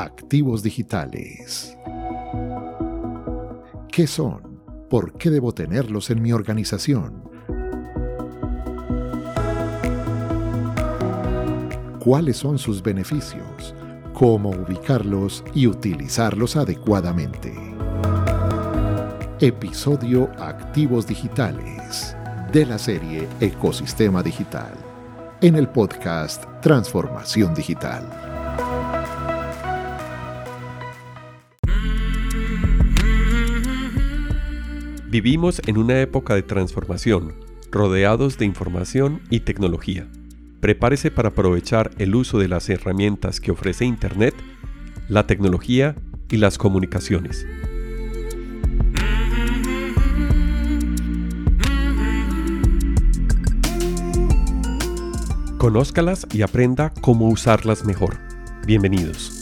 Activos digitales. ¿Qué son? ¿Por qué debo tenerlos en mi organización? ¿Cuáles son sus beneficios? ¿Cómo ubicarlos y utilizarlos adecuadamente? Episodio Activos Digitales de la serie Ecosistema Digital en el podcast Transformación Digital. Vivimos en una época de transformación, rodeados de información y tecnología. Prepárese para aprovechar el uso de las herramientas que ofrece Internet, la tecnología y las comunicaciones. Conózcalas y aprenda cómo usarlas mejor. Bienvenidos.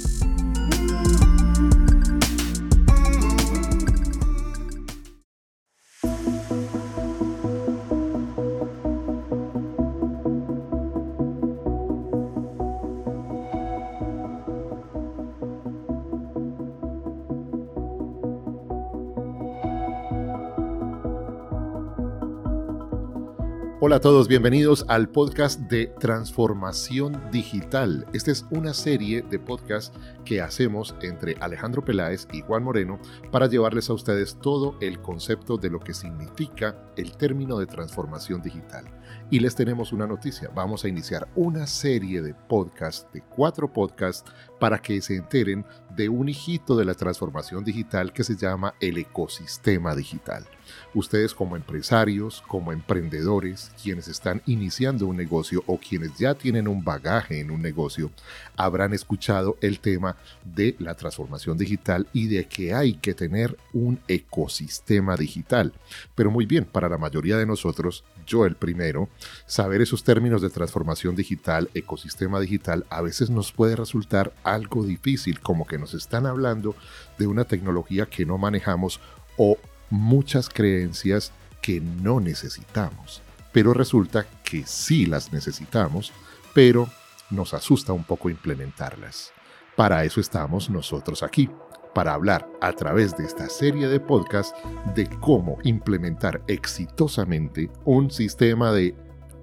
Hola a todos, bienvenidos al podcast de Transformación Digital. Esta es una serie de podcasts que hacemos entre Alejandro Peláez y Juan Moreno para llevarles a ustedes todo el concepto de lo que significa el término de transformación digital. Y les tenemos una noticia, vamos a iniciar una serie de podcasts, de cuatro podcasts, para que se enteren de un hijito de la transformación digital que se llama el ecosistema digital. Ustedes como empresarios, como emprendedores, quienes están iniciando un negocio o quienes ya tienen un bagaje en un negocio, habrán escuchado el tema de la transformación digital y de que hay que tener un ecosistema digital. Pero muy bien, para la mayoría de nosotros, yo el primero, saber esos términos de transformación digital, ecosistema digital, a veces nos puede resultar algo difícil, como que nos están hablando de una tecnología que no manejamos o muchas creencias que no necesitamos. Pero resulta que sí las necesitamos, pero nos asusta un poco implementarlas. Para eso estamos nosotros aquí, para hablar a través de esta serie de podcasts de cómo implementar exitosamente un sistema de,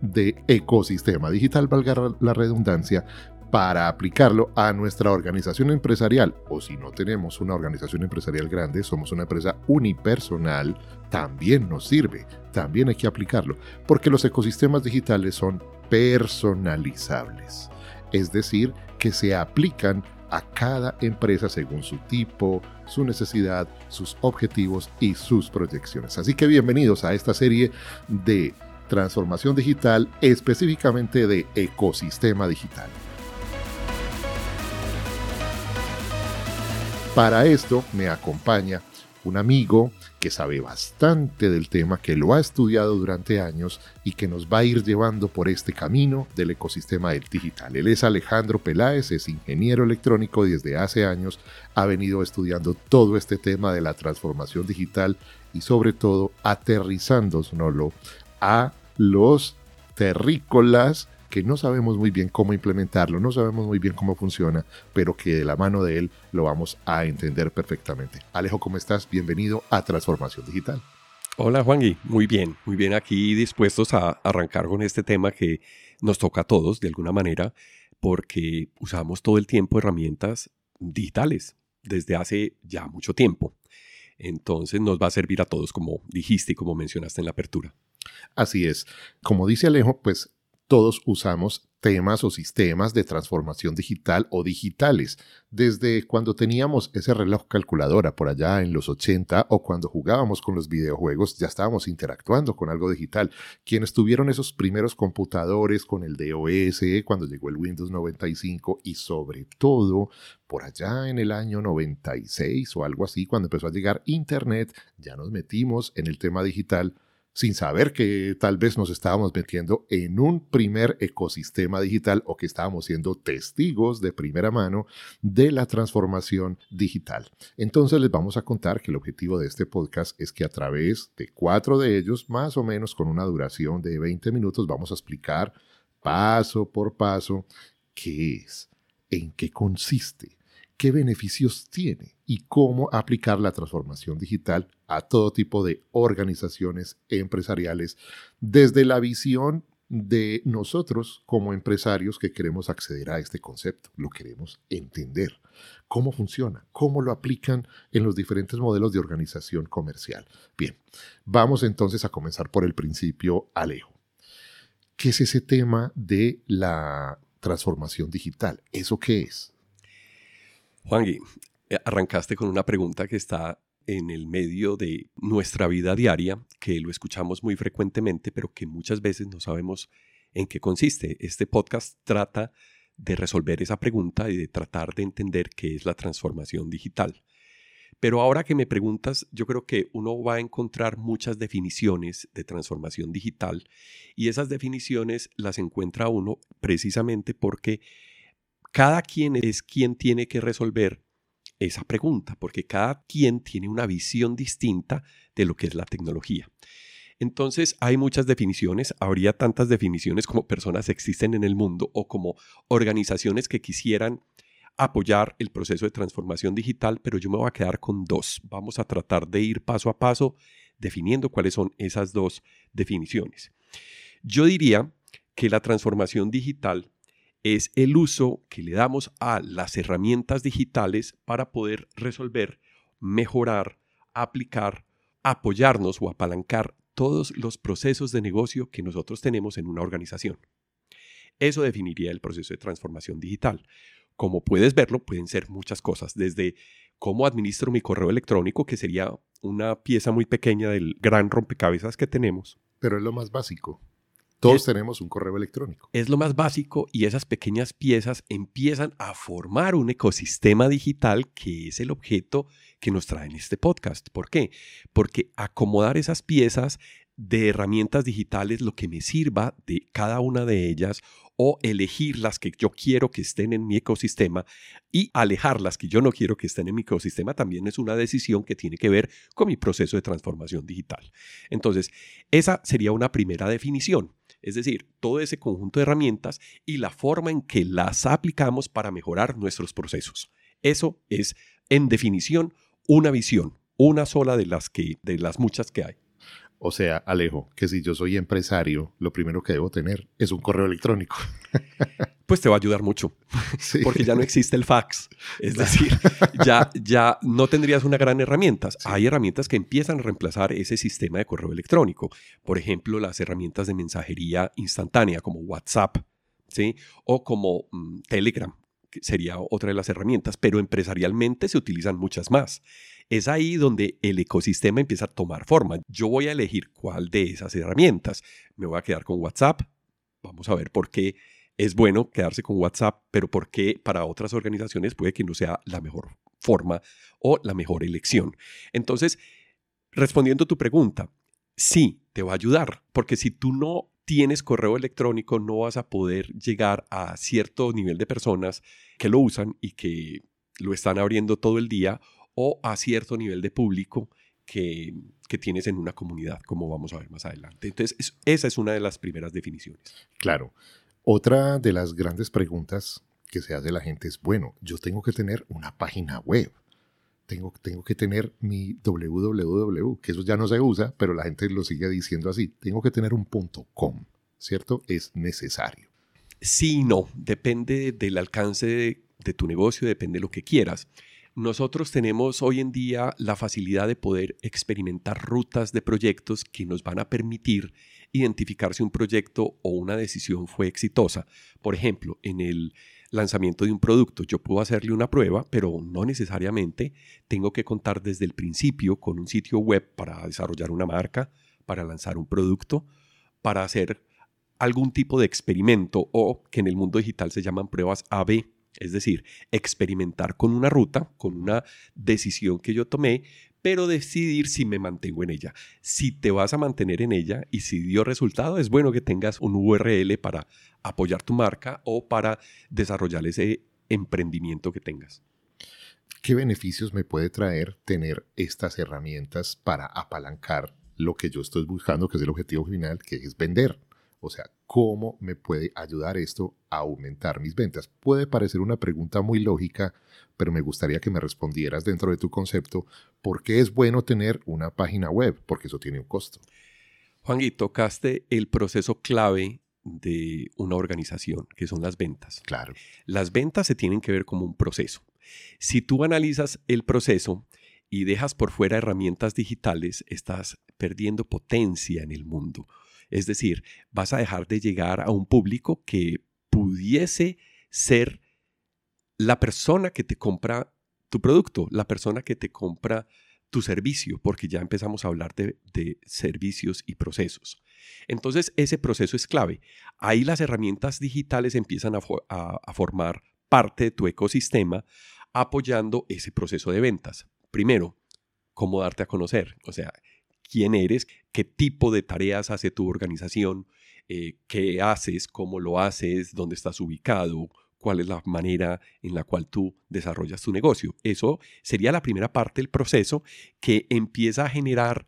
de ecosistema digital, valga la redundancia, para aplicarlo a nuestra organización empresarial. O si no tenemos una organización empresarial grande, somos una empresa unipersonal, también nos sirve, también hay que aplicarlo, porque los ecosistemas digitales son personalizables. Es decir, que se aplican a cada empresa según su tipo, su necesidad, sus objetivos y sus proyecciones. Así que bienvenidos a esta serie de transformación digital, específicamente de ecosistema digital. Para esto me acompaña un amigo que sabe bastante del tema, que lo ha estudiado durante años y que nos va a ir llevando por este camino del ecosistema digital. Él es Alejandro Peláez, es ingeniero electrónico y desde hace años ha venido estudiando todo este tema de la transformación digital y sobre todo aterrizándoslo a los terrícolas que no sabemos muy bien cómo implementarlo, no sabemos muy bien cómo funciona, pero que de la mano de él lo vamos a entender perfectamente. Alejo, ¿cómo estás? Bienvenido a Transformación Digital. Hola Juan muy bien, muy bien aquí dispuestos a arrancar con este tema que nos toca a todos de alguna manera, porque usamos todo el tiempo herramientas digitales desde hace ya mucho tiempo. Entonces nos va a servir a todos, como dijiste y como mencionaste en la apertura. Así es. Como dice Alejo, pues todos usamos temas o sistemas de transformación digital o digitales, desde cuando teníamos ese reloj calculadora por allá en los 80 o cuando jugábamos con los videojuegos, ya estábamos interactuando con algo digital. Quienes tuvieron esos primeros computadores con el DOS, cuando llegó el Windows 95 y sobre todo por allá en el año 96 o algo así, cuando empezó a llegar Internet, ya nos metimos en el tema digital sin saber que tal vez nos estábamos metiendo en un primer ecosistema digital o que estábamos siendo testigos de primera mano de la transformación digital. Entonces les vamos a contar que el objetivo de este podcast es que a través de cuatro de ellos, más o menos con una duración de 20 minutos, vamos a explicar paso por paso qué es, en qué consiste, qué beneficios tiene y cómo aplicar la transformación digital a todo tipo de organizaciones empresariales desde la visión de nosotros como empresarios que queremos acceder a este concepto, lo queremos entender, cómo funciona, cómo lo aplican en los diferentes modelos de organización comercial. Bien, vamos entonces a comenzar por el principio Alejo. ¿Qué es ese tema de la transformación digital? ¿Eso qué es? Juan eh, arrancaste con una pregunta que está en el medio de nuestra vida diaria, que lo escuchamos muy frecuentemente, pero que muchas veces no sabemos en qué consiste. Este podcast trata de resolver esa pregunta y de tratar de entender qué es la transformación digital. Pero ahora que me preguntas, yo creo que uno va a encontrar muchas definiciones de transformación digital y esas definiciones las encuentra uno precisamente porque cada quien es quien tiene que resolver esa pregunta, porque cada quien tiene una visión distinta de lo que es la tecnología. Entonces hay muchas definiciones, habría tantas definiciones como personas existen en el mundo o como organizaciones que quisieran apoyar el proceso de transformación digital, pero yo me voy a quedar con dos. Vamos a tratar de ir paso a paso definiendo cuáles son esas dos definiciones. Yo diría que la transformación digital es el uso que le damos a las herramientas digitales para poder resolver, mejorar, aplicar, apoyarnos o apalancar todos los procesos de negocio que nosotros tenemos en una organización. Eso definiría el proceso de transformación digital. Como puedes verlo, pueden ser muchas cosas, desde cómo administro mi correo electrónico, que sería una pieza muy pequeña del gran rompecabezas que tenemos. Pero es lo más básico. Todos tenemos un correo electrónico. Es lo más básico y esas pequeñas piezas empiezan a formar un ecosistema digital que es el objeto que nos trae en este podcast. ¿Por qué? Porque acomodar esas piezas de herramientas digitales lo que me sirva de cada una de ellas o elegir las que yo quiero que estén en mi ecosistema y alejar las que yo no quiero que estén en mi ecosistema también es una decisión que tiene que ver con mi proceso de transformación digital. Entonces, esa sería una primera definición, es decir, todo ese conjunto de herramientas y la forma en que las aplicamos para mejorar nuestros procesos. Eso es, en definición, una visión, una sola de las, que, de las muchas que hay. O sea, Alejo, que si yo soy empresario, lo primero que debo tener es un correo electrónico. Pues te va a ayudar mucho, porque ya no existe el fax. Es decir, ya, ya no tendrías una gran herramienta. Hay herramientas que empiezan a reemplazar ese sistema de correo electrónico. Por ejemplo, las herramientas de mensajería instantánea como WhatsApp, ¿sí? O como mm, Telegram, que sería otra de las herramientas, pero empresarialmente se utilizan muchas más. Es ahí donde el ecosistema empieza a tomar forma. Yo voy a elegir cuál de esas herramientas. Me voy a quedar con WhatsApp. Vamos a ver por qué es bueno quedarse con WhatsApp, pero por qué para otras organizaciones puede que no sea la mejor forma o la mejor elección. Entonces, respondiendo a tu pregunta, sí, te va a ayudar, porque si tú no tienes correo electrónico, no vas a poder llegar a cierto nivel de personas que lo usan y que lo están abriendo todo el día o a cierto nivel de público que, tienes en una comunidad, como vamos a ver más adelante. Entonces, esa es una de las primeras definiciones. Claro. Otra de las grandes preguntas que se hace la gente es, bueno, yo tengo que tener una página web. Tengo, tengo que tener mi www, que eso ya no se usa, pero la gente lo sigue diciendo así. Tengo que tener un punto .com, ¿cierto? Es necesario. Sí no. Depende del alcance de, de tu negocio, depende de lo que quieras. Nosotros tenemos hoy en día la facilidad de poder experimentar rutas de proyectos que nos van a permitir identificar si un proyecto o una decisión fue exitosa. Por ejemplo, en el lanzamiento de un producto, yo puedo hacerle una prueba, pero no necesariamente tengo que contar desde el principio con un sitio web para desarrollar una marca, para lanzar un producto, para hacer algún tipo de experimento o que en el mundo digital se llaman pruebas AB es decir, experimentar con una ruta, con una decisión que yo tomé, pero decidir si me mantengo en ella. Si te vas a mantener en ella y si dio resultado, es bueno que tengas un URL para apoyar tu marca o para desarrollar ese emprendimiento que tengas. ¿Qué beneficios me puede traer tener estas herramientas para apalancar lo que yo estoy buscando, que es el objetivo final, que es vender? O sea, ¿cómo me puede ayudar esto a aumentar mis ventas? Puede parecer una pregunta muy lógica, pero me gustaría que me respondieras dentro de tu concepto, ¿por qué es bueno tener una página web? Porque eso tiene un costo. Juan, y tocaste el proceso clave de una organización, que son las ventas. Claro. Las ventas se tienen que ver como un proceso. Si tú analizas el proceso y dejas por fuera herramientas digitales, estás perdiendo potencia en el mundo. Es decir, vas a dejar de llegar a un público que pudiese ser la persona que te compra tu producto, la persona que te compra tu servicio, porque ya empezamos a hablar de, servicios y procesos. Entonces, ese proceso es clave. Ahí las herramientas digitales empiezan a formar parte de tu ecosistema apoyando ese proceso de ventas. Primero, cómo darte a conocer, o sea, quién eres, qué tipo de tareas hace tu organización, eh, qué haces, cómo lo haces, dónde estás ubicado, cuál es la manera en la cual tú desarrollas tu negocio. Eso sería la primera parte del proceso que empieza a generar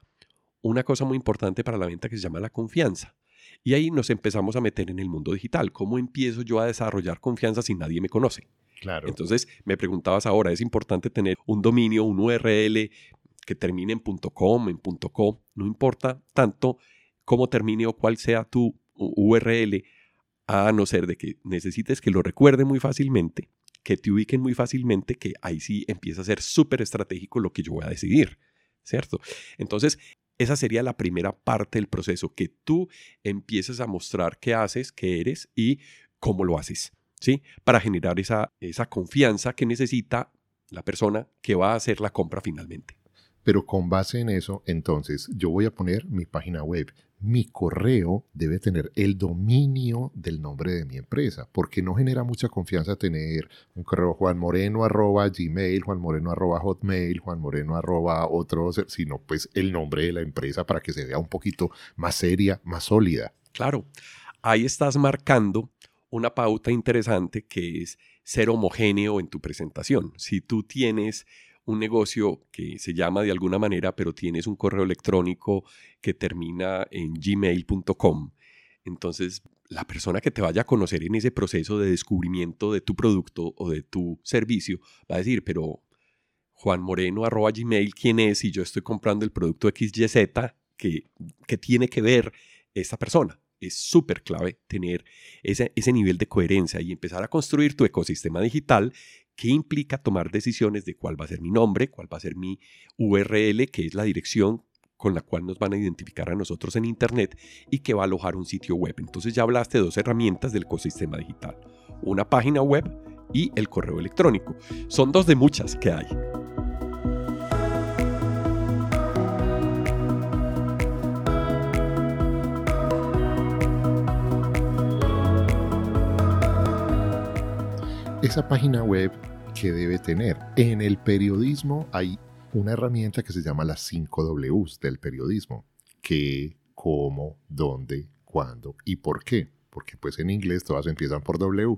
una cosa muy importante para la venta que se llama la confianza. Y ahí nos empezamos a meter en el mundo digital. ¿Cómo empiezo yo a desarrollar confianza si nadie me conoce? Claro. Entonces, me preguntabas ahora, ¿es importante tener un dominio, un URL que termine en .com, en? No importa tanto cómo termine o cuál sea tu URL, a no ser de que necesites que lo recuerde muy fácilmente, que te ubiquen muy fácilmente, que ahí sí empieza a ser súper estratégico lo que yo voy a decidir, ¿cierto? Entonces, esa sería la primera parte del proceso, que tú empieces a mostrar qué haces, qué eres y cómo lo haces, ¿sí? Para generar esa, esa confianza que necesita la persona que va a hacer la compra finalmente. Pero con base en eso, entonces, yo voy a poner mi página web. Mi correo debe tener el dominio del nombre de mi empresa, porque no genera mucha confianza tener un correo juanmoreno arroba gmail, juanmoreno arroba hotmail, juanmoreno arroba otro, sino pues el nombre de la empresa para que se vea un poquito más seria, más sólida. Claro, ahí estás marcando una pauta interesante que es ser homogéneo en tu presentación. Si tú tienes un negocio que se llama de alguna manera, pero tienes un correo electrónico que termina en gmail.com, entonces la persona que te vaya a conocer en ese proceso de descubrimiento de tu producto o de tu servicio va a decir, pero Juan Moreno arroba gmail, ¿quién es? Y yo estoy comprando el producto XYZ, que, que tiene que ver esta persona. Es súper clave tener ese, ese nivel de coherencia y empezar a construir tu ecosistema digital ¿Qué implica tomar decisiones de cuál va a ser mi nombre, cuál va a ser mi URL, que es la dirección con la cual nos van a identificar a nosotros en Internet y que va a alojar un sitio web. Entonces ya hablaste de dos herramientas del ecosistema digital, una página web y el correo electrónico. Son dos de muchas que hay. Esa página web que debe tener. En el periodismo hay una herramienta que se llama las 5 Ws del periodismo. ¿Qué, cómo, dónde, cuándo y por qué? Porque pues en inglés todas empiezan por W.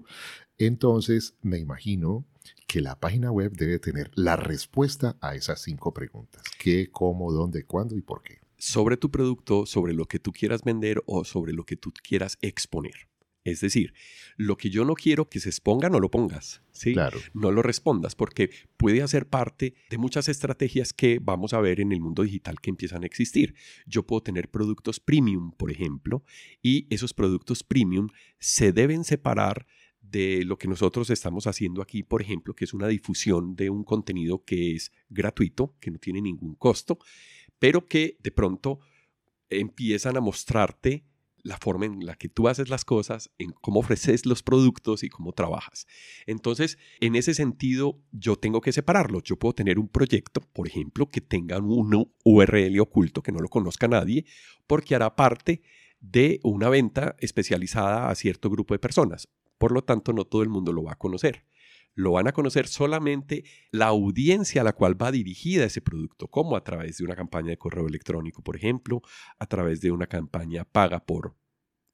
Entonces me imagino que la página web debe tener la respuesta a esas cinco preguntas. ¿Qué, cómo, dónde, cuándo y por qué? Sobre tu producto, sobre lo que tú quieras vender o sobre lo que tú quieras exponer. Es decir, lo que yo no quiero que se exponga, no lo pongas. ¿sí? Claro. No lo respondas, porque puede hacer parte de muchas estrategias que vamos a ver en el mundo digital que empiezan a existir. Yo puedo tener productos premium, por ejemplo, y esos productos premium se deben separar de lo que nosotros estamos haciendo aquí, por ejemplo, que es una difusión de un contenido que es gratuito, que no tiene ningún costo, pero que de pronto empiezan a mostrarte la forma en la que tú haces las cosas, en cómo ofreces los productos y cómo trabajas. Entonces, en ese sentido, yo tengo que separarlo. Yo puedo tener un proyecto, por ejemplo, que tenga un URL oculto que no lo conozca nadie, porque hará parte de una venta especializada a cierto grupo de personas. Por lo tanto, no todo el mundo lo va a conocer lo van a conocer solamente la audiencia a la cual va dirigida ese producto, como a través de una campaña de correo electrónico, por ejemplo, a través de una campaña paga por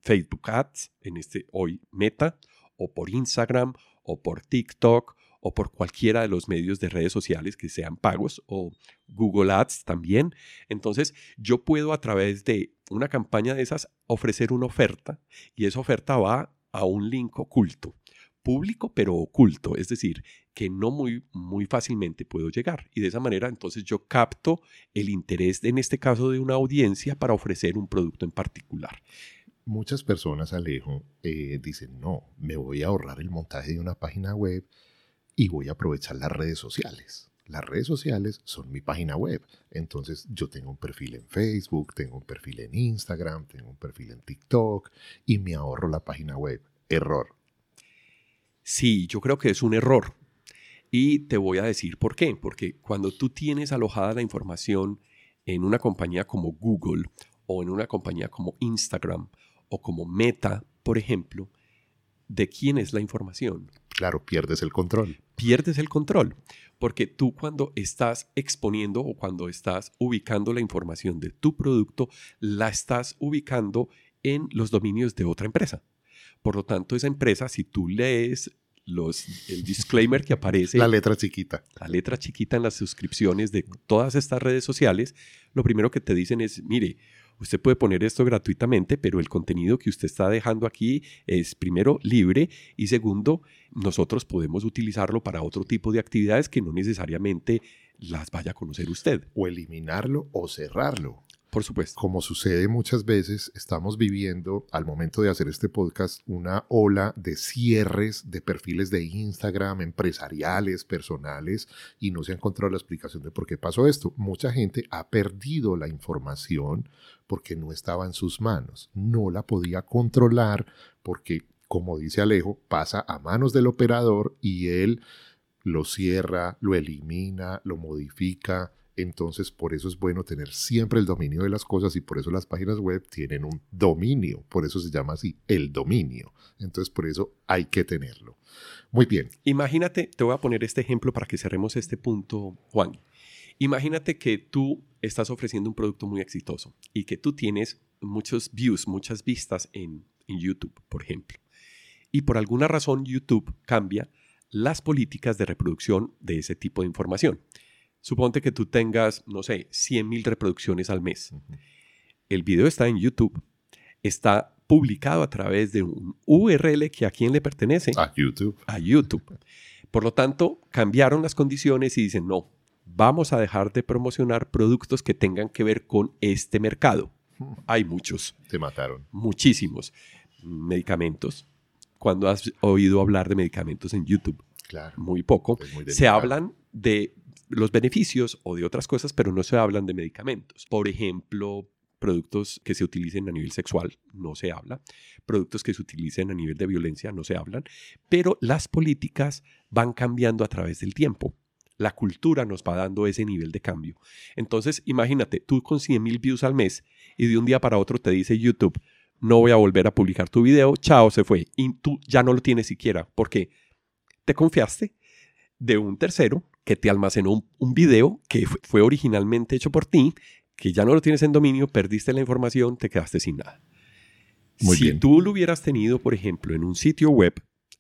Facebook Ads, en este hoy Meta, o por Instagram, o por TikTok, o por cualquiera de los medios de redes sociales que sean pagos o Google Ads también. Entonces yo puedo a través de una campaña de esas ofrecer una oferta y esa oferta va a un link oculto público pero oculto, es decir, que no muy, muy fácilmente puedo llegar. Y de esa manera entonces yo capto el interés, en este caso, de una audiencia para ofrecer un producto en particular. Muchas personas, Alejo, eh, dicen, no, me voy a ahorrar el montaje de una página web y voy a aprovechar las redes sociales. Las redes sociales son mi página web. Entonces yo tengo un perfil en Facebook, tengo un perfil en Instagram, tengo un perfil en TikTok y me ahorro la página web. Error. Sí, yo creo que es un error. Y te voy a decir por qué. Porque cuando tú tienes alojada la información en una compañía como Google o en una compañía como Instagram o como Meta, por ejemplo, ¿de quién es la información? Claro, pierdes el control. Pierdes el control. Porque tú cuando estás exponiendo o cuando estás ubicando la información de tu producto, la estás ubicando en los dominios de otra empresa. Por lo tanto, esa empresa, si tú lees los, el disclaimer que aparece. La letra chiquita. La letra chiquita en las suscripciones de todas estas redes sociales, lo primero que te dicen es, mire, usted puede poner esto gratuitamente, pero el contenido que usted está dejando aquí es primero libre y segundo, nosotros podemos utilizarlo para otro tipo de actividades que no necesariamente las vaya a conocer usted. O eliminarlo o cerrarlo. Por supuesto. Como sucede muchas veces, estamos viviendo al momento de hacer este podcast una ola de cierres de perfiles de Instagram, empresariales, personales, y no se ha encontrado la explicación de por qué pasó esto. Mucha gente ha perdido la información porque no estaba en sus manos, no la podía controlar porque, como dice Alejo, pasa a manos del operador y él lo cierra, lo elimina, lo modifica, entonces, por eso es bueno tener siempre el dominio de las cosas y por eso las páginas web tienen un dominio, por eso se llama así, el dominio. Entonces, por eso hay que tenerlo. Muy bien. Imagínate, te voy a poner este ejemplo para que cerremos este punto, Juan. Imagínate que tú estás ofreciendo un producto muy exitoso y que tú tienes muchos views, muchas vistas en, en YouTube, por ejemplo. Y por alguna razón YouTube cambia las políticas de reproducción de ese tipo de información. Suponte que tú tengas, no sé, 100 mil reproducciones al mes. El video está en YouTube, está publicado a través de un URL que a quién le pertenece. A YouTube. A YouTube. Por lo tanto, cambiaron las condiciones y dicen, no, vamos a dejar de promocionar productos que tengan que ver con este mercado. Hay muchos. Te mataron. Muchísimos. Medicamentos. Cuando has oído hablar de medicamentos en YouTube? Claro. Muy poco. Se hablan de los beneficios o de otras cosas, pero no se hablan de medicamentos. Por ejemplo, productos que se utilicen a nivel sexual, no se habla. Productos que se utilicen a nivel de violencia, no se hablan. Pero las políticas van cambiando a través del tiempo. La cultura nos va dando ese nivel de cambio. Entonces, imagínate, tú con 100 mil views al mes y de un día para otro te dice YouTube, no voy a volver a publicar tu video, chao, se fue. Y tú ya no lo tienes siquiera porque te confiaste de un tercero que te almacenó un, video que fue originalmente hecho por ti, que ya no lo tienes en dominio, perdiste la información, te quedaste sin nada. si tú lo hubieras tenido, por ejemplo, en un sitio web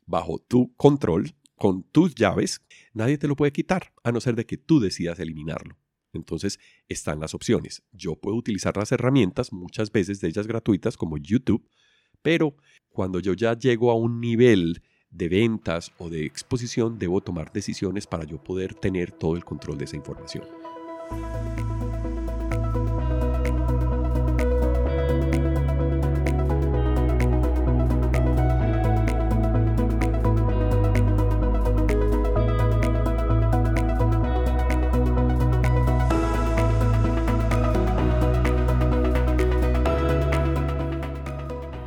bajo tu control, con tus llaves, nadie te lo puede quitar, a no ser de que tú decidas eliminarlo. Entonces están las opciones. Yo puedo utilizar las herramientas, muchas veces de ellas gratuitas, como YouTube, pero cuando yo ya llego a un nivel de ventas o de exposición, debo tomar decisiones para yo poder tener todo el control de esa información.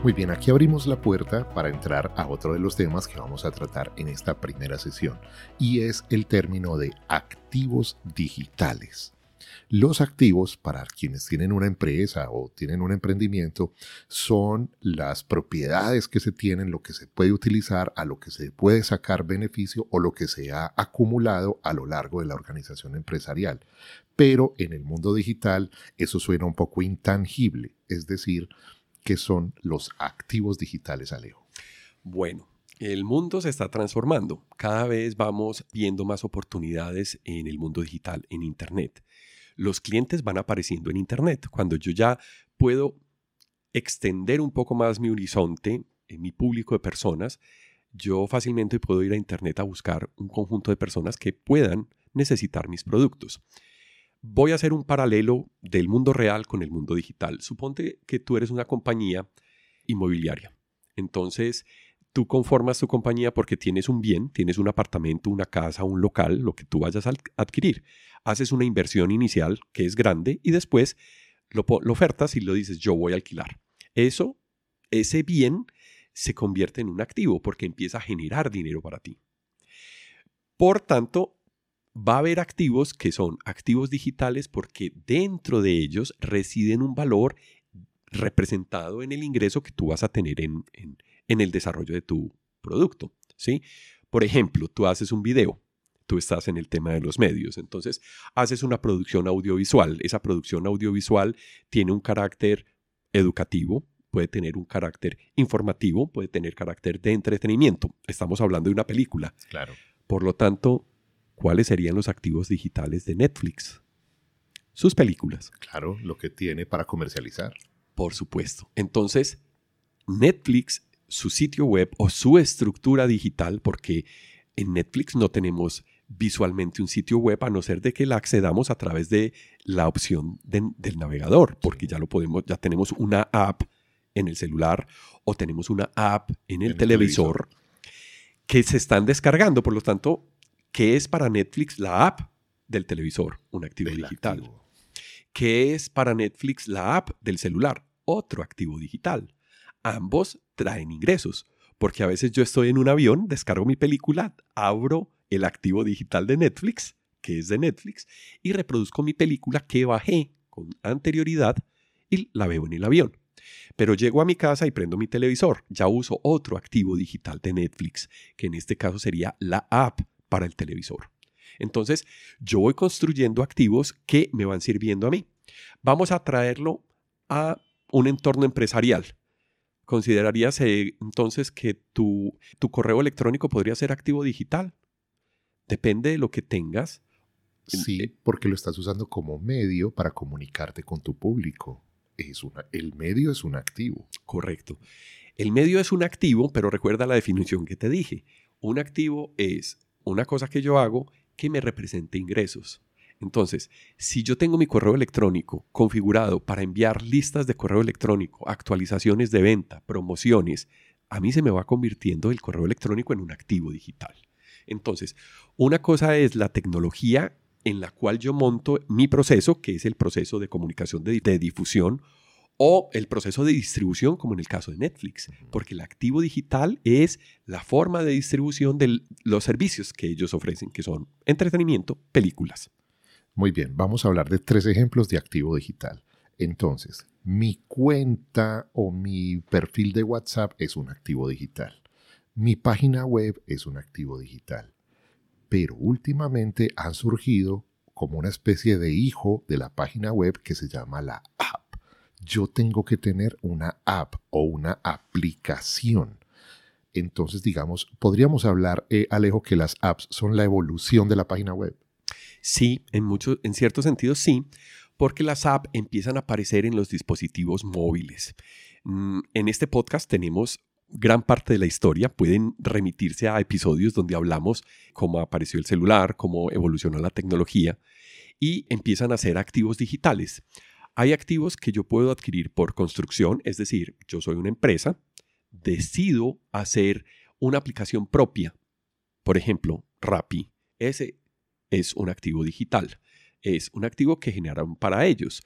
Muy bien, aquí abrimos la puerta para entrar a otro de los temas que vamos a tratar en esta primera sesión, y es el término de activos digitales. Los activos, para quienes tienen una empresa o tienen un emprendimiento, son las propiedades que se tienen, lo que se puede utilizar, a lo que se puede sacar beneficio o lo que se ha acumulado a lo largo de la organización empresarial. Pero en el mundo digital eso suena un poco intangible, es decir, ¿Qué son los activos digitales, Alejo? Bueno, El mundo se está transformando. Cada vez vamos viendo más oportunidades en el mundo digital, en Internet. Los clientes van apareciendo en Internet. Cuando yo ya puedo extender un poco más mi horizonte, en mi público de personas, yo fácilmente puedo ir a Internet a buscar un conjunto de personas que puedan necesitar mis productos. Voy a hacer un paralelo del mundo real con el mundo digital. Suponte que tú eres una compañía inmobiliaria. Entonces, tú conformas tu compañía porque tienes un bien, tienes un apartamento, una casa, un local, lo que tú vayas a adquirir. Haces una inversión inicial que es grande y después lo, lo ofertas y lo dices, yo voy a alquilar. Eso, ese bien se convierte en un activo porque empieza a generar dinero para ti. Por tanto, va a haber activos que son activos digitales porque dentro de ellos residen un valor representado en el ingreso que tú vas a tener en, el desarrollo de tu producto. ¿sí? Por ejemplo, tú haces un video, tú estás en el tema de los medios, entonces haces una producción audiovisual. Esa producción audiovisual tiene un carácter educativo, puede tener un carácter informativo, puede tener carácter de entretenimiento. Estamos hablando de una película. Claro. Por lo tanto, ¿cuáles serían los activos digitales de Netflix? Sus películas. Claro, lo que tiene para comercializar. Por supuesto. Entonces, Netflix, su sitio web o su estructura digital, porque en Netflix no tenemos visualmente un sitio web a no ser de que la accedamos a través de la opción del navegador, porque ya lo podemos, ya tenemos una app en el celular o tenemos una app en el, televisor, que se están descargando. Por lo tanto, ¿qué es para Netflix la app del televisor? Un activo digital. ¿Qué es para Netflix la app del celular? Otro activo digital. Ambos traen ingresos, porque a veces yo estoy en un avión, descargo mi película, abro el activo digital de Netflix, que es de Netflix, y reproduzco mi película que bajé con anterioridad y la veo en el avión. Pero llego a mi casa y prendo mi televisor. Ya uso otro activo digital de Netflix, que en este caso sería la app para el televisor. Entonces, yo voy construyendo activos que me van sirviendo a mí. Vamos a traerlo a un entorno empresarial. ¿Considerarías eh, entonces que tu, tu correo electrónico podría ser activo digital? Depende de lo que tengas. Sí, eh, porque lo estás usando como medio para comunicarte con tu público es una, el medio es un activo. Correcto. El medio es un activo, pero recuerda la definición que te dije. Un activo es una cosa que yo hago que me represente ingresos. Entonces, si yo tengo mi correo electrónico configurado para enviar listas de correo electrónico, actualizaciones de venta, promociones, a mí se me va convirtiendo el correo electrónico en un activo digital. Entonces, una cosa es la tecnología en la cual yo monto mi proceso, que es el proceso de comunicación de, difusión, o el proceso de distribución, como en el caso de Netflix, porque el activo digital es la forma de distribución de los servicios que ellos ofrecen, que son entretenimiento, películas. Muy bien, vamos a hablar de tres ejemplos de activo digital. Entonces, mi cuenta o mi perfil de WhatsApp es un activo digital. Mi página web es un activo digital pero últimamente han surgido como una especie de hijo de la página web que se llama la app. Yo tengo que tener una app o una aplicación. Entonces, digamos, podríamos hablar, eh, Alejo, que las apps son la evolución de la página web. Sí, en, mucho, en cierto sentido sí, porque las apps empiezan a aparecer en los dispositivos móviles. Mm, en este podcast tenemos gran parte de la historia. Pueden remitirse a episodios donde hablamos cómo apareció el celular, cómo evolucionó la tecnología y empiezan a ser activos digitales. Hay activos que yo puedo adquirir por construcción, es decir, yo soy una empresa, decido hacer una aplicación propia. Por ejemplo, Rappi, ese es un activo digital. Es un activo que generaron para ellos,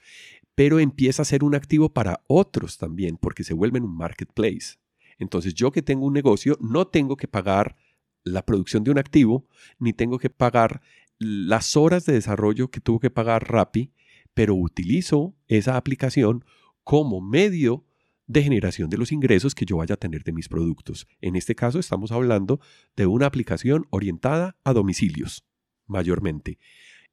pero empieza a ser un activo para otros también porque se vuelven un marketplace. Entonces yo que tengo un negocio no tengo que pagar la producción de un activo, ni tengo que pagar las horas de desarrollo que tuvo que pagar Rappi, pero utilizo esa aplicación como medio de generación de los ingresos que yo vaya a tener de mis productos. En este caso estamos hablando de una aplicación orientada a domicilios, mayormente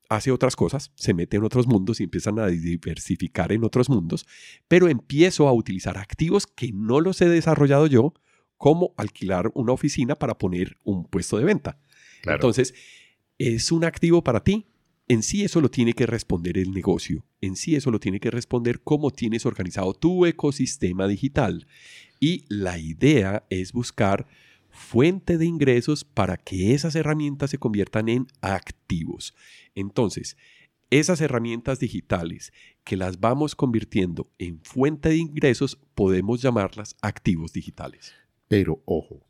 hace otras cosas, se mete en otros mundos y empiezan a diversificar en otros mundos, pero empiezo a utilizar activos que no los he desarrollado yo, como alquilar una oficina para poner un puesto de venta. Entonces, es un activo para ti. En sí eso lo tiene que responder el negocio. En sí eso lo tiene que responder cómo tienes organizado tu ecosistema digital. Y la idea es buscar fuente de ingresos para que esas herramientas se conviertan en activos. Entonces, esas herramientas digitales que las vamos convirtiendo en fuente de ingresos, podemos llamarlas activos digitales. Pero ojo,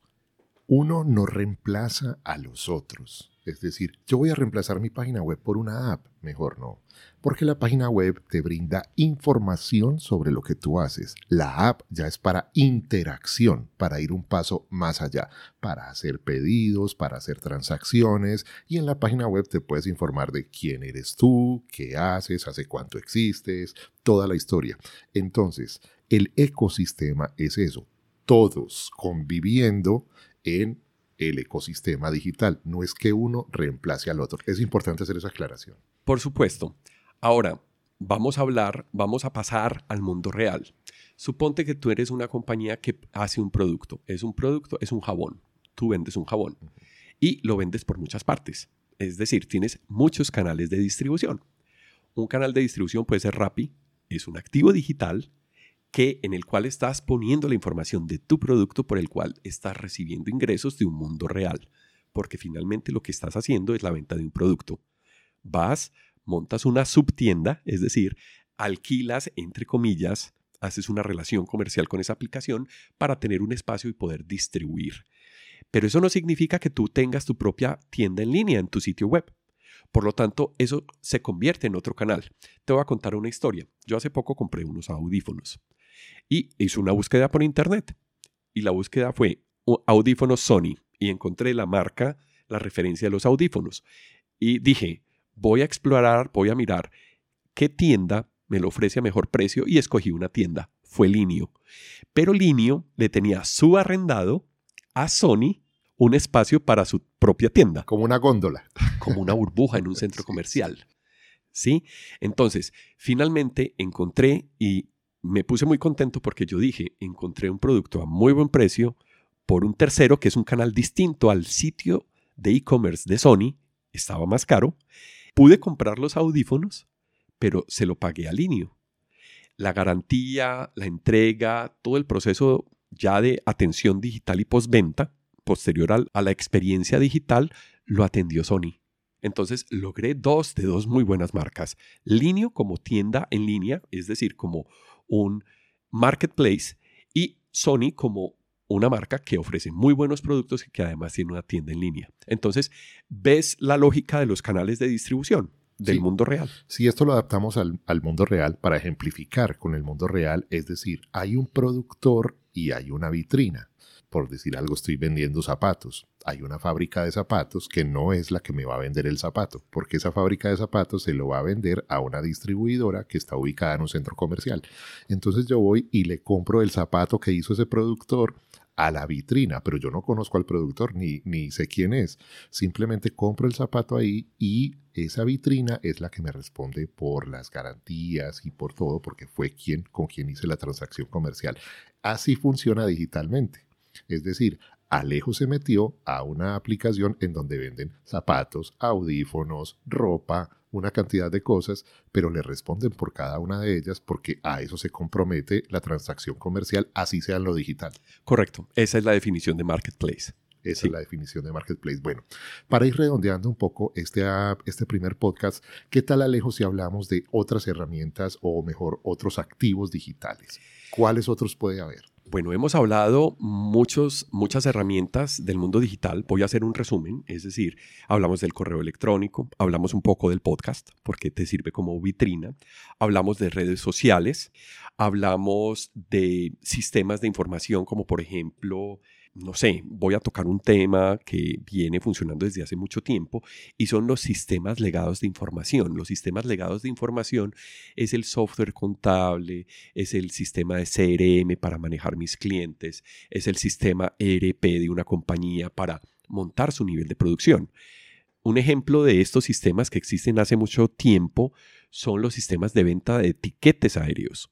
uno no reemplaza a los otros. Es decir, yo voy a reemplazar mi página web por una app. Mejor no. Porque la página web te brinda información sobre lo que tú haces. La app ya es para interacción, para ir un paso más allá, para hacer pedidos, para hacer transacciones. Y en la página web te puedes informar de quién eres tú, qué haces, hace cuánto existes, toda la historia. Entonces, el ecosistema es eso. Todos conviviendo en el ecosistema digital. No es que uno reemplace al otro. Es importante hacer esa aclaración. Por supuesto. Ahora, vamos a hablar, vamos a pasar al mundo real. Suponte que tú eres una compañía que hace un producto. Es un producto, es un jabón. Tú vendes un jabón y lo vendes por muchas partes. Es decir, tienes muchos canales de distribución. Un canal de distribución puede ser Rappi, es un activo digital que en el cual estás poniendo la información de tu producto por el cual estás recibiendo ingresos de un mundo real, porque finalmente lo que estás haciendo es la venta de un producto. Vas, montas una subtienda, es decir, alquilas, entre comillas, haces una relación comercial con esa aplicación para tener un espacio y poder distribuir. Pero eso no significa que tú tengas tu propia tienda en línea en tu sitio web. Por lo tanto, eso se convierte en otro canal. Te voy a contar una historia. Yo hace poco compré unos audífonos y hice una búsqueda por internet. Y la búsqueda fue audífonos Sony y encontré la marca, la referencia de los audífonos. Y dije, voy a explorar, voy a mirar qué tienda me lo ofrece a mejor precio y escogí una tienda. Fue Linio. Pero Linio le tenía subarrendado a Sony un espacio para su propia tienda. Como una góndola. Como una burbuja en un centro comercial. ¿Sí? Entonces, finalmente encontré y me puse muy contento porque yo dije, encontré un producto a muy buen precio por un tercero que es un canal distinto al sitio de e-commerce de Sony, estaba más caro. Pude comprar los audífonos, pero se lo pagué a Linio. La garantía, la entrega, todo el proceso ya de atención digital y postventa, posterior a la experiencia digital, lo atendió Sony. Entonces logré dos de dos muy buenas marcas. Linio como tienda en línea, es decir, como un marketplace y Sony como una marca que ofrece muy buenos productos y que además tiene una tienda en línea. Entonces, ves la lógica de los canales de distribución del mundo real. Si esto lo adaptamos al, al, mundo real para ejemplificar con el mundo real, es decir, hay un productor y hay una vitrina por decir algo, estoy vendiendo zapatos. Hay una fábrica de zapatos que no es la que me va a vender el zapato, porque esa fábrica de zapatos se lo va a vender a una distribuidora que está ubicada en un centro comercial. Entonces yo voy y le compro el zapato que hizo ese productor a la vitrina, pero yo no conozco al productor ni, ni sé quién es. Simplemente compro el zapato ahí y esa vitrina es la que me responde por las garantías y por todo, porque fue quien con quien hice la transacción comercial. Así funciona digitalmente. Es decir, Alejo se metió a una aplicación en donde venden zapatos, audífonos, ropa, una cantidad de cosas, pero le responden por cada una de ellas porque a eso se compromete la transacción comercial, así sea en lo digital. Correcto, esa es la definición de marketplace. Esa es la definición de marketplace. Bueno, para ir redondeando un poco este, este primer podcast, ¿qué tal Alejo si hablamos de otras herramientas o mejor otros activos digitales? ¿Cuáles otros puede haber? Bueno, hemos hablado muchos, muchas herramientas del mundo digital. Voy a hacer un resumen, es decir, hablamos del correo electrónico, hablamos un poco del podcast, porque te sirve como vitrina, hablamos de redes sociales, hablamos de sistemas de información como por ejemplo no sé, voy a tocar un tema que viene funcionando desde hace mucho tiempo y son los sistemas legados de información. Los sistemas legados de información es el software contable, es el sistema de CRM para manejar mis clientes, es el sistema ERP de una compañía para montar su nivel de producción. Un ejemplo de estos sistemas que existen hace mucho tiempo son los sistemas de venta de etiquetes aéreos.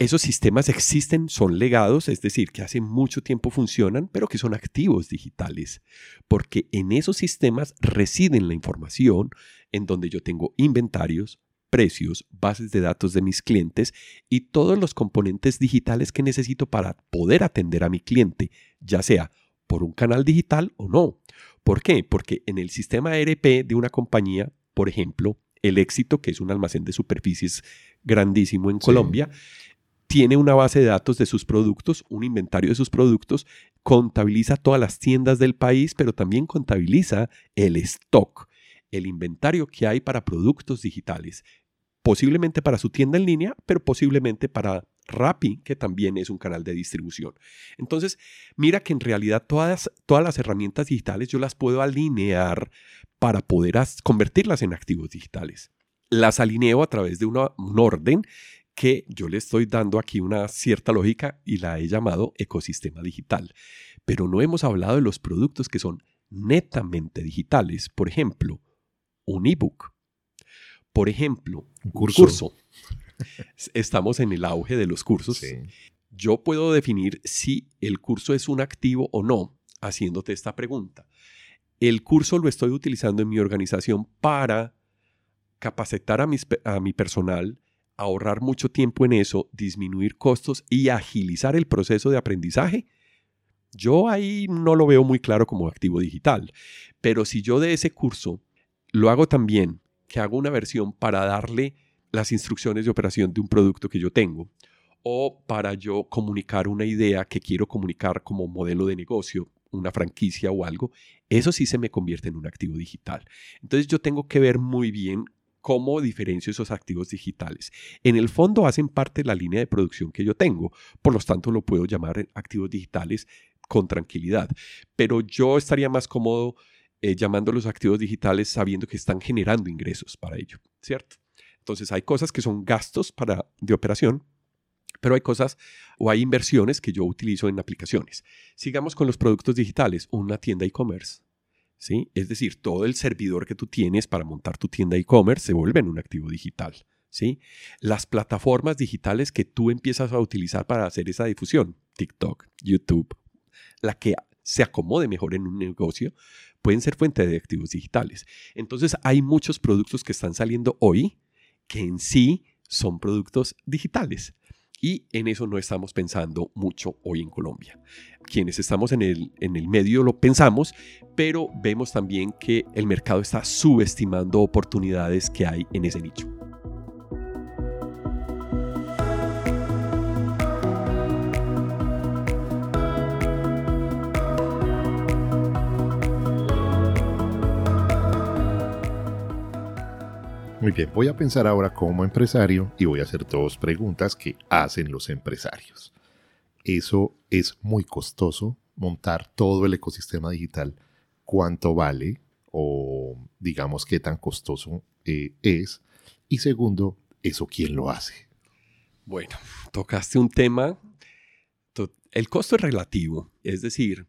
Esos sistemas existen, son legados, es decir, que hace mucho tiempo funcionan, pero que son activos digitales, porque en esos sistemas residen la información en donde yo tengo inventarios, precios, bases de datos de mis clientes y todos los componentes digitales que necesito para poder atender a mi cliente, ya sea por un canal digital o no. ¿Por qué? Porque en el sistema ERP de una compañía, por ejemplo, el éxito, que es un almacén de superficies grandísimo en Colombia, tiene una base de datos de sus productos, un inventario de sus productos, contabiliza todas las tiendas del país, pero también contabiliza el stock, el inventario que hay para productos digitales, posiblemente para su tienda en línea, pero posiblemente para Rappi, que también es un canal de distribución. Entonces, mira que en realidad todas, todas las herramientas digitales yo las puedo alinear para poder convertirlas en activos digitales. Las alineo a través de un orden que yo le estoy dando aquí una cierta lógica y la he llamado ecosistema digital. Pero no hemos hablado de los productos que son netamente digitales. Por ejemplo, un ebook. Por ejemplo, un curso. Estamos en el auge de los cursos. Yo puedo definir si el curso es un activo o no haciéndote esta pregunta. El curso lo estoy utilizando en mi organización para capacitar a, a mi personal, ahorrar mucho tiempo en eso, disminuir costos y agilizar el proceso de aprendizaje, yo ahí no lo veo muy claro como activo digital. Pero si yo de ese curso lo hago también, que hago una versión para darle las instrucciones de operación de un producto que yo tengo, o para yo comunicar una idea que quiero comunicar como modelo de negocio, una franquicia o algo, eso sí se me convierte en un activo digital. Entonces yo tengo que ver muy bien cómo diferencio esos activos digitales. En el fondo hacen parte de la línea de producción que yo tengo, por lo tanto lo puedo llamar activos digitales con tranquilidad, pero yo estaría más cómodo eh, llamando los activos digitales sabiendo que están generando ingresos para ello, ¿cierto? Entonces hay cosas que son gastos para, de operación, pero hay cosas o hay inversiones que yo utilizo en aplicaciones. Sigamos con los productos digitales, una tienda e-commerce es decir, todo el servidor que tú tienes para montar tu tienda e-commerce se vuelve en un activo digital, ¿sí? Las plataformas digitales que tú empiezas a utilizar para hacer esa difusión, TikTok, YouTube, la que se acomode mejor en un negocio, pueden ser fuente de activos digitales. Entonces, hay muchos productos que están saliendo hoy que en sí son productos digitales. Y en eso no estamos pensando mucho hoy en Colombia. Quienes estamos en el, en el medio lo pensamos, pero vemos también que el mercado está subestimando oportunidades que hay en ese nicho. Bien, voy a pensar ahora como empresario y voy a hacer dos preguntas que hacen los empresarios. Eso es muy costoso, montar todo el ecosistema digital. ¿Cuánto vale? O digamos qué tan costoso eh, es. Y segundo, ¿eso quién lo hace? Bueno, tocaste un tema. El costo es relativo, es decir,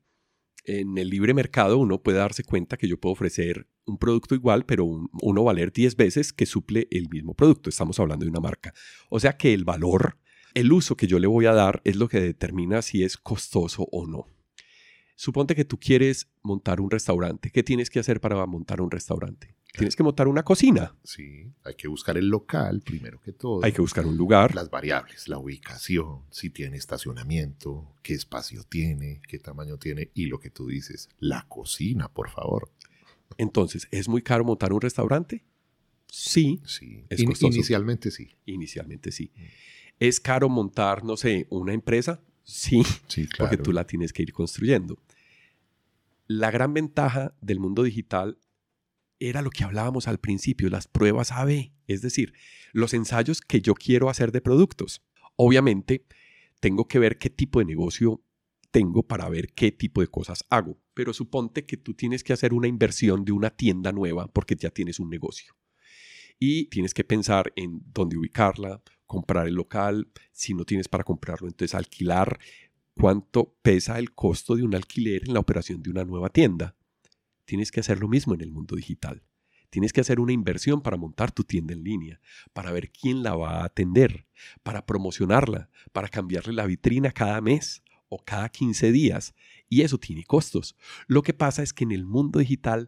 en el libre mercado uno puede darse cuenta que yo puedo ofrecer un producto igual, pero uno valer 10 veces que suple el mismo producto. Estamos hablando de una marca. O sea que el valor, el uso que yo le voy a dar es lo que determina si es costoso o no. Suponte que tú quieres montar un restaurante. ¿Qué tienes que hacer para montar un restaurante? Tienes que montar una cocina. Sí, hay que buscar el local primero que todo. Hay que buscar un lugar. Las variables, la ubicación, si tiene estacionamiento, qué espacio tiene, qué tamaño tiene y lo que tú dices, la cocina, por favor. Entonces, ¿es muy caro montar un restaurante? Sí. Sí. Es Inicialmente sí. Inicialmente sí. Mm. ¿Es caro montar, no sé, una empresa? Sí. Sí, claro. Porque tú la tienes que ir construyendo. La gran ventaja del mundo digital era lo que hablábamos al principio, las pruebas AB, es decir, los ensayos que yo quiero hacer de productos. Obviamente, tengo que ver qué tipo de negocio tengo para ver qué tipo de cosas hago. Pero suponte que tú tienes que hacer una inversión de una tienda nueva porque ya tienes un negocio. Y tienes que pensar en dónde ubicarla, comprar el local, si no tienes para comprarlo, entonces alquilar, cuánto pesa el costo de un alquiler en la operación de una nueva tienda. Tienes que hacer lo mismo en el mundo digital. Tienes que hacer una inversión para montar tu tienda en línea, para ver quién la va a atender, para promocionarla, para cambiarle la vitrina cada mes o cada 15 días. Y eso tiene costos. Lo que pasa es que en el mundo digital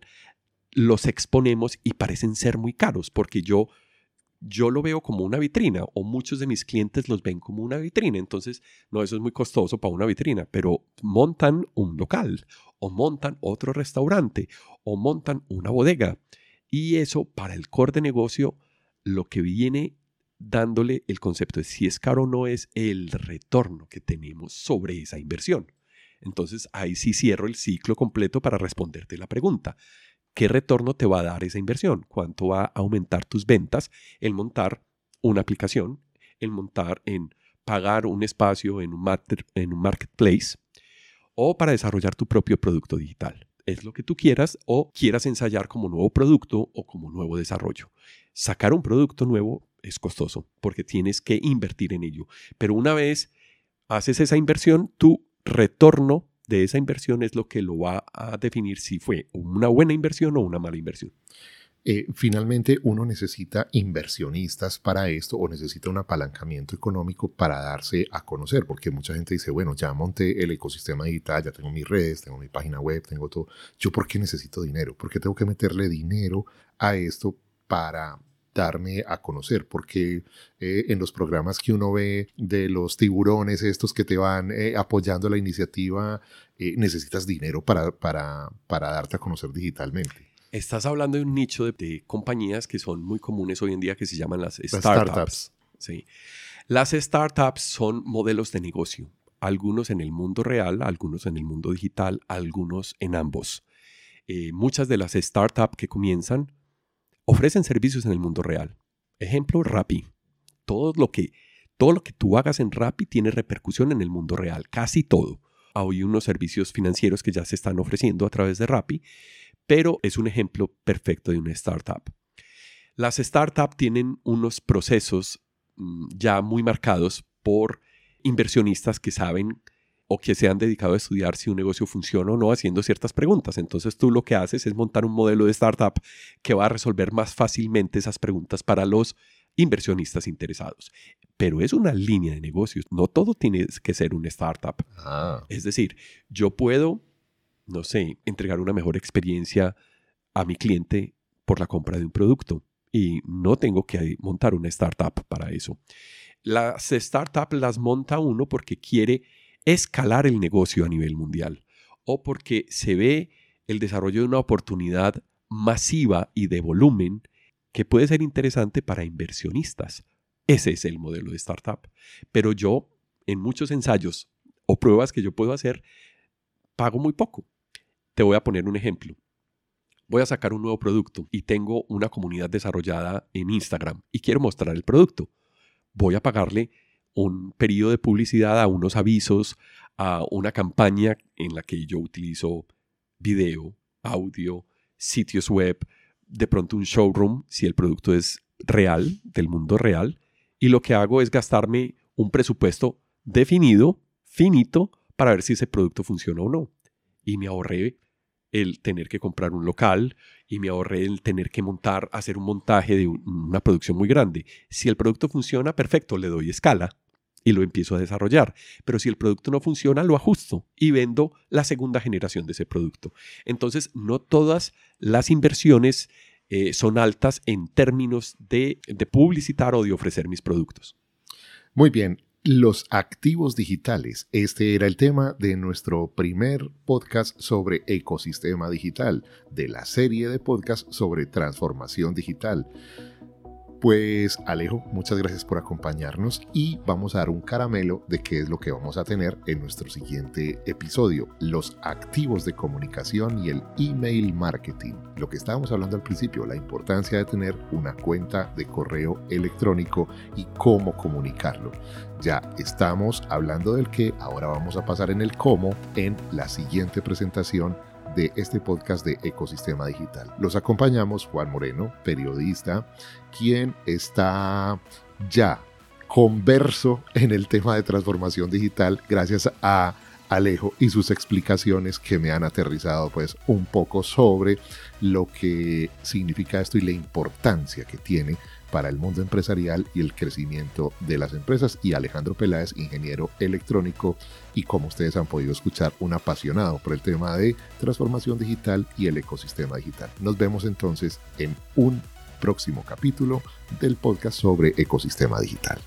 los exponemos y parecen ser muy caros porque yo yo lo veo como una vitrina o muchos de mis clientes los ven como una vitrina. Entonces, no, eso es muy costoso para una vitrina, pero montan un local o montan otro restaurante o montan una bodega. Y eso para el core de negocio, lo que viene dándole el concepto de si es caro o no es el retorno que tenemos sobre esa inversión. Entonces ahí sí cierro el ciclo completo para responderte la pregunta. ¿Qué retorno te va a dar esa inversión? ¿Cuánto va a aumentar tus ventas el montar una aplicación, el montar en pagar un espacio en un, en un marketplace o para desarrollar tu propio producto digital? Es lo que tú quieras o quieras ensayar como nuevo producto o como nuevo desarrollo. Sacar un producto nuevo es costoso porque tienes que invertir en ello. Pero una vez haces esa inversión, tu retorno de esa inversión es lo que lo va a definir si fue una buena inversión o una mala inversión. Eh, finalmente, uno necesita inversionistas para esto o necesita un apalancamiento económico para darse a conocer, porque mucha gente dice, bueno, ya monté el ecosistema digital, ya tengo mis redes, tengo mi página web, tengo todo. ¿Yo por qué necesito dinero? ¿Por qué tengo que meterle dinero a esto para darme a conocer, porque eh, en los programas que uno ve de los tiburones, estos que te van eh, apoyando la iniciativa, eh, necesitas dinero para, para, para darte a conocer digitalmente. Estás hablando de un nicho de, compañías que son muy comunes hoy en día que se llaman las startups. Sí. Las startups son modelos de negocio, algunos en el mundo real, algunos en el mundo digital, algunos en ambos. muchas de las startups que comienzan ofrecen servicios en el mundo real. Ejemplo, Rappi. Todo lo que, todo lo que tú hagas en Rappi tiene repercusión en el mundo real, casi todo. Hay unos servicios financieros que ya se están ofreciendo a través de Rappi, pero es un ejemplo perfecto de una startup. Las startups tienen unos procesos mm, ya muy marcados por inversionistas que saben o que se han dedicado a estudiar si un negocio funciona o no haciendo ciertas preguntas. Entonces tú lo que haces es montar un modelo de startup que va a resolver más fácilmente esas preguntas para los inversionistas interesados. Pero es una línea de negocios, no todo tiene que ser una startup. Ah. Es decir, yo puedo, no sé, entregar una mejor experiencia a mi cliente por la compra de un producto y no tengo que montar una startup para eso. Las startups las monta uno porque quiere escalar el negocio a nivel mundial o porque se ve el desarrollo de una oportunidad masiva y de volumen que puede ser interesante para inversionistas. Ese es el modelo de startup. Pero yo, en muchos ensayos o pruebas que yo puedo hacer, pago muy poco. Te voy a poner un ejemplo. Voy a sacar un nuevo producto y tengo una comunidad desarrollada en Instagram y quiero mostrar el producto. Voy a pagarle un periodo de publicidad, a unos avisos, a una campaña en la que yo utilizo video, audio, sitios web, de pronto un showroom, si el producto es real, del mundo real, y lo que hago es gastarme un presupuesto definido, finito, para ver si ese producto funciona o no. Y me ahorré el tener que comprar un local y me ahorré el tener que montar, hacer un montaje de una producción muy grande. Si el producto funciona, perfecto, le doy escala y lo empiezo a desarrollar. Pero si el producto no funciona, lo ajusto y vendo la segunda generación de ese producto. Entonces, no todas las inversiones eh, son altas en términos de, de publicitar o de ofrecer mis productos. Muy bien, los activos digitales. Este era el tema de nuestro primer podcast sobre ecosistema digital, de la serie de podcasts sobre transformación digital. Pues Alejo, muchas gracias por acompañarnos y vamos a dar un caramelo de qué es lo que vamos a tener en nuestro siguiente episodio, los activos de comunicación y el email marketing. Lo que estábamos hablando al principio, la importancia de tener una cuenta de correo electrónico y cómo comunicarlo. Ya estamos hablando del qué, ahora vamos a pasar en el cómo en la siguiente presentación de este podcast de Ecosistema Digital. Los acompañamos Juan Moreno, periodista, quien está ya converso en el tema de transformación digital gracias a Alejo y sus explicaciones que me han aterrizado pues un poco sobre lo que significa esto y la importancia que tiene para el mundo empresarial y el crecimiento de las empresas y Alejandro Peláez, ingeniero electrónico y como ustedes han podido escuchar, un apasionado por el tema de transformación digital y el ecosistema digital. Nos vemos entonces en un próximo capítulo del podcast sobre ecosistema digital.